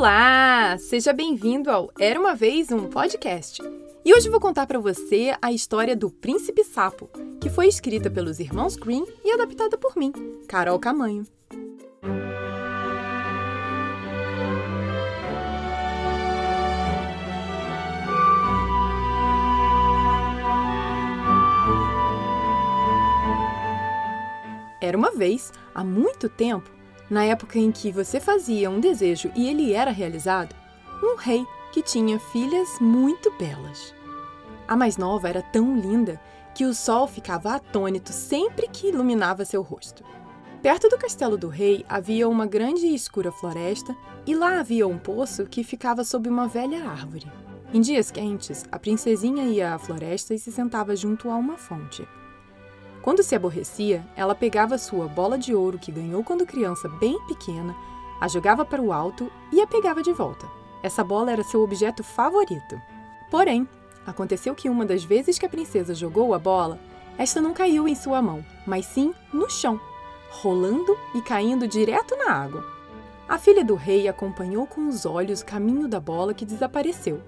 Olá! Seja bem-vindo ao Era uma Vez um Podcast. E hoje vou contar para você a história do Príncipe Sapo, que foi escrita pelos irmãos Green e adaptada por mim, Carol Camanho. Era uma vez, há muito tempo, na época em que você fazia um desejo e ele era realizado, um rei que tinha filhas muito belas. A mais nova era tão linda que o sol ficava atônito sempre que iluminava seu rosto. Perto do castelo do rei havia uma grande e escura floresta, e lá havia um poço que ficava sob uma velha árvore. Em dias quentes, a princesinha ia à floresta e se sentava junto a uma fonte. Quando se aborrecia, ela pegava sua bola de ouro que ganhou quando criança bem pequena, a jogava para o alto e a pegava de volta. Essa bola era seu objeto favorito. Porém, aconteceu que uma das vezes que a princesa jogou a bola, esta não caiu em sua mão, mas sim no chão, rolando e caindo direto na água. A filha do rei acompanhou com os olhos o caminho da bola que desapareceu.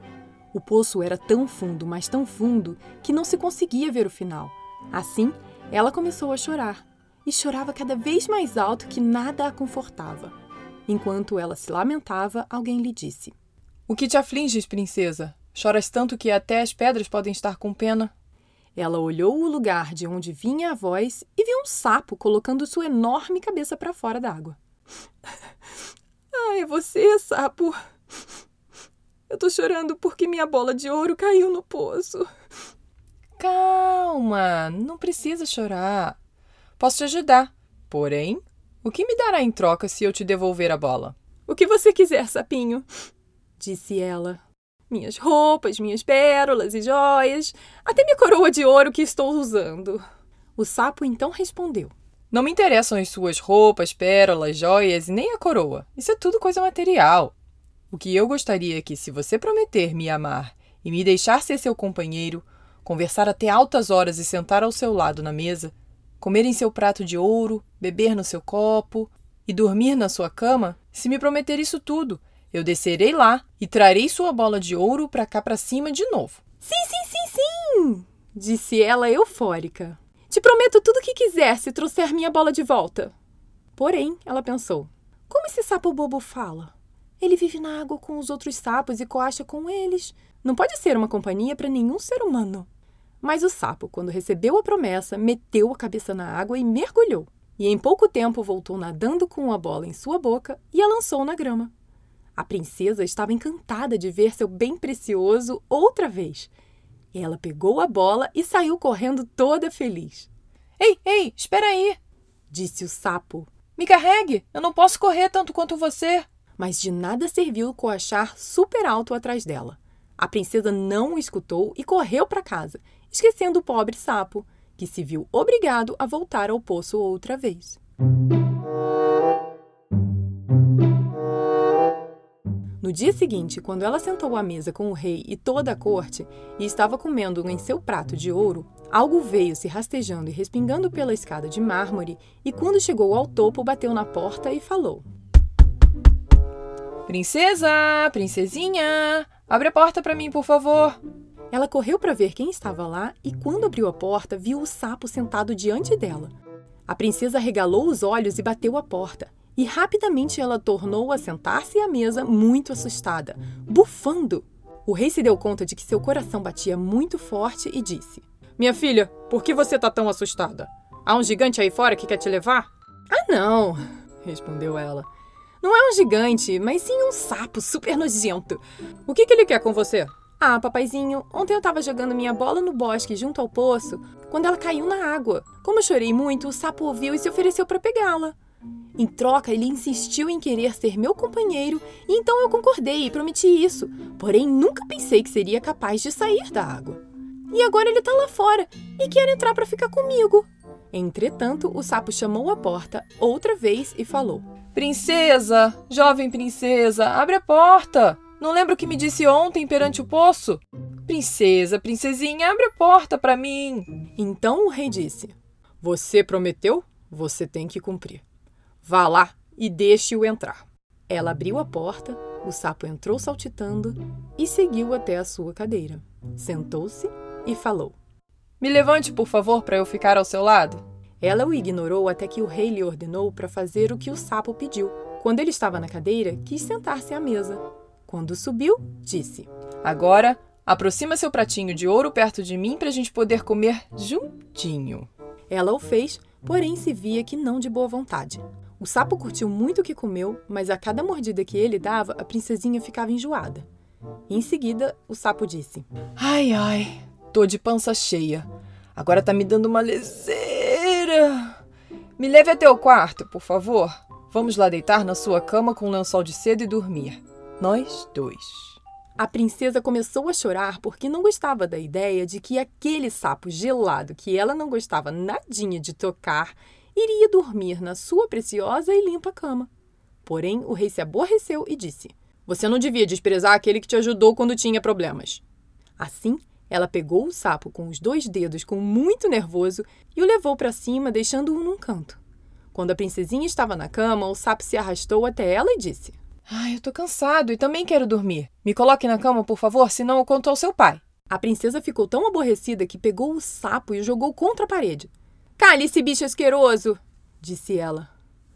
O poço era tão fundo, mas tão fundo, que não se conseguia ver o final. Assim, ela começou a chorar e chorava cada vez mais alto que nada a confortava. Enquanto ela se lamentava, alguém lhe disse: O que te afliges, princesa? Choras tanto que até as pedras podem estar com pena. Ela olhou o lugar de onde vinha a voz e viu um sapo colocando sua enorme cabeça para fora d'água. ah, é você, sapo. Eu tô chorando porque minha bola de ouro caiu no poço. Calma, não precisa chorar. Posso te ajudar. Porém, o que me dará em troca se eu te devolver a bola? O que você quiser, sapinho, disse ela. Minhas roupas, minhas pérolas e joias, até minha coroa de ouro que estou usando. O sapo então respondeu: Não me interessam as suas roupas, pérolas, joias e nem a coroa. Isso é tudo coisa material. O que eu gostaria é que, se você prometer me amar e me deixar ser seu companheiro, conversar até altas horas e sentar ao seu lado na mesa, comer em seu prato de ouro, beber no seu copo e dormir na sua cama, se me prometer isso tudo, eu descerei lá e trarei sua bola de ouro para cá para cima de novo. Sim, sim, sim, sim! disse ela eufórica. Te prometo tudo o que quiser se trouxer minha bola de volta. Porém, ela pensou: como esse sapo bobo fala? Ele vive na água com os outros sapos e coacha com eles. Não pode ser uma companhia para nenhum ser humano. Mas o sapo, quando recebeu a promessa, meteu a cabeça na água e mergulhou. E em pouco tempo voltou nadando com a bola em sua boca e a lançou na grama. A princesa estava encantada de ver seu bem precioso outra vez. Ela pegou a bola e saiu correndo toda feliz. Ei, ei, espera aí! disse o sapo. Me carregue! Eu não posso correr tanto quanto você! Mas de nada serviu coachar super alto atrás dela. A princesa não o escutou e correu para casa, esquecendo o pobre sapo, que se viu obrigado a voltar ao poço outra vez. No dia seguinte, quando ela sentou à mesa com o rei e toda a corte e estava comendo em seu prato de ouro, algo veio se rastejando e respingando pela escada de mármore e, quando chegou ao topo, bateu na porta e falou: Princesa, princesinha, abre a porta para mim, por favor. Ela correu para ver quem estava lá e, quando abriu a porta, viu o sapo sentado diante dela. A princesa regalou os olhos e bateu a porta. E rapidamente ela tornou a sentar-se à mesa, muito assustada, bufando. O rei se deu conta de que seu coração batia muito forte e disse: Minha filha, por que você está tão assustada? Há um gigante aí fora que quer te levar? Ah, não, respondeu ela. Não é um gigante, mas sim um sapo super nojento. O que, que ele quer com você? Ah, papaizinho, ontem eu estava jogando minha bola no bosque junto ao poço, quando ela caiu na água. Como eu chorei muito, o sapo ouviu e se ofereceu para pegá-la. Em troca, ele insistiu em querer ser meu companheiro, e então eu concordei e prometi isso. Porém, nunca pensei que seria capaz de sair da água. E agora ele está lá fora e quer entrar para ficar comigo. Entretanto, o sapo chamou a porta outra vez e falou: Princesa, jovem princesa, abre a porta! Não lembra o que me disse ontem perante o poço? Princesa, princesinha, abre a porta para mim! Então o rei disse: Você prometeu? Você tem que cumprir. Vá lá e deixe-o entrar. Ela abriu a porta, O sapo entrou saltitando e seguiu até a sua cadeira. Sentou-se e falou: Me levante, por favor, para eu ficar ao seu lado. Ela o ignorou até que o rei lhe ordenou para fazer o que o sapo pediu. Quando ele estava na cadeira, quis sentar-se à mesa. Quando subiu, disse: Agora, aproxima seu pratinho de ouro perto de mim para a gente poder comer juntinho. Ela o fez, porém se via que não de boa vontade. O sapo curtiu muito o que comeu, mas a cada mordida que ele dava, a princesinha ficava enjoada. Em seguida, o sapo disse: Ai, ai, tô de pança cheia. Agora tá me dando uma leseira. Me leve até o quarto, por favor. Vamos lá deitar na sua cama com um lençol de seda e dormir. Nós dois. A princesa começou a chorar porque não gostava da ideia de que aquele sapo gelado que ela não gostava nadinha de tocar iria dormir na sua preciosa e limpa cama. Porém, o rei se aborreceu e disse: Você não devia desprezar aquele que te ajudou quando tinha problemas. Assim, ela pegou o sapo com os dois dedos com muito nervoso e o levou para cima, deixando-o num canto. Quando a princesinha estava na cama, o sapo se arrastou até ela e disse: Ai, eu tô cansado e também quero dormir. Me coloque na cama, por favor, senão eu conto ao seu pai. A princesa ficou tão aborrecida que pegou o sapo e o jogou contra a parede. Cale-se, bicho asqueroso! disse ela.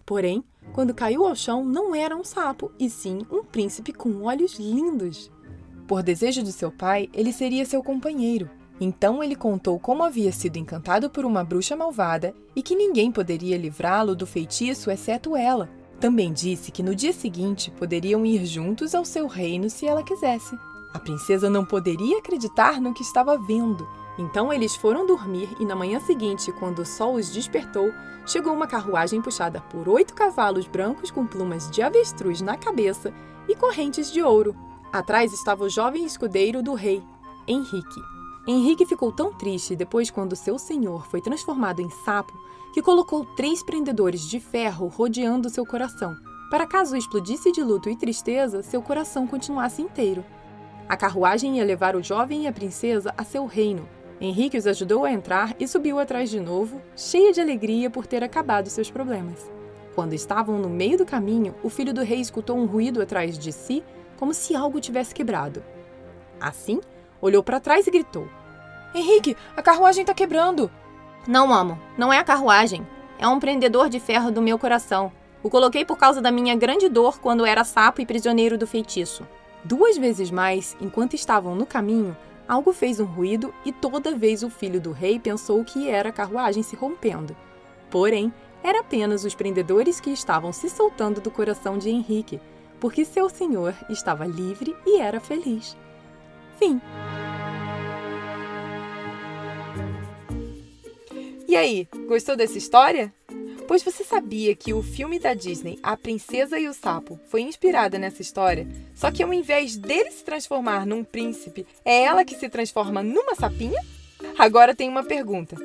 Porém, quando caiu ao chão, não era um sapo, e sim um príncipe com olhos lindos. Por desejo de seu pai, ele seria seu companheiro. Então ele contou como havia sido encantado por uma bruxa malvada e que ninguém poderia livrá-lo do feitiço exceto ela. Também disse que no dia seguinte poderiam ir juntos ao seu reino se ela quisesse. A princesa não poderia acreditar no que estava vendo então eles foram dormir e na manhã seguinte, quando o sol os despertou, chegou uma carruagem puxada por oito cavalos brancos com plumas de avestruz na cabeça e correntes de ouro. Atrás estava o jovem escudeiro do rei, Henrique. Henrique ficou tão triste depois quando seu senhor foi transformado em sapo que colocou três prendedores de ferro rodeando seu coração, para caso explodisse de luto e tristeza, seu coração continuasse inteiro. A carruagem ia levar o jovem e a princesa a seu reino, Henrique os ajudou a entrar e subiu atrás de novo, cheia de alegria por ter acabado seus problemas. Quando estavam no meio do caminho, o filho do rei escutou um ruído atrás de si, como se algo tivesse quebrado. Assim, olhou para trás e gritou: Henrique, a carruagem está quebrando! Não, amo, não é a carruagem. É um prendedor de ferro do meu coração. O coloquei por causa da minha grande dor quando era sapo e prisioneiro do feitiço. Duas vezes mais, enquanto estavam no caminho, Algo fez um ruído e toda vez o filho do rei pensou que era a carruagem se rompendo. Porém, era apenas os prendedores que estavam se soltando do coração de Henrique, porque seu senhor estava livre e era feliz. Fim. E aí, gostou dessa história? Pois você sabia que o filme da Disney, A Princesa e o Sapo, foi inspirada nessa história? Só que ao invés dele se transformar num príncipe, é ela que se transforma numa sapinha? Agora tem uma pergunta.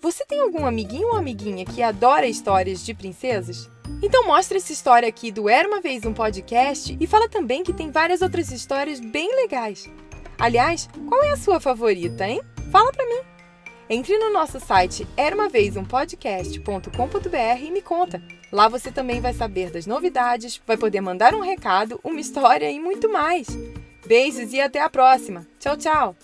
Você tem algum amiguinho ou amiguinha que adora histórias de princesas? Então mostra essa história aqui do Era Uma Vez um Podcast e fala também que tem várias outras histórias bem legais. Aliás, qual é a sua favorita, hein? Fala pra mim! Entre no nosso site era uma vez um podcast.com.br e me conta. Lá você também vai saber das novidades, vai poder mandar um recado, uma história e muito mais. Beijos e até a próxima. Tchau, tchau.